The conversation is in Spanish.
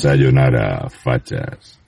Sayonara, fachas.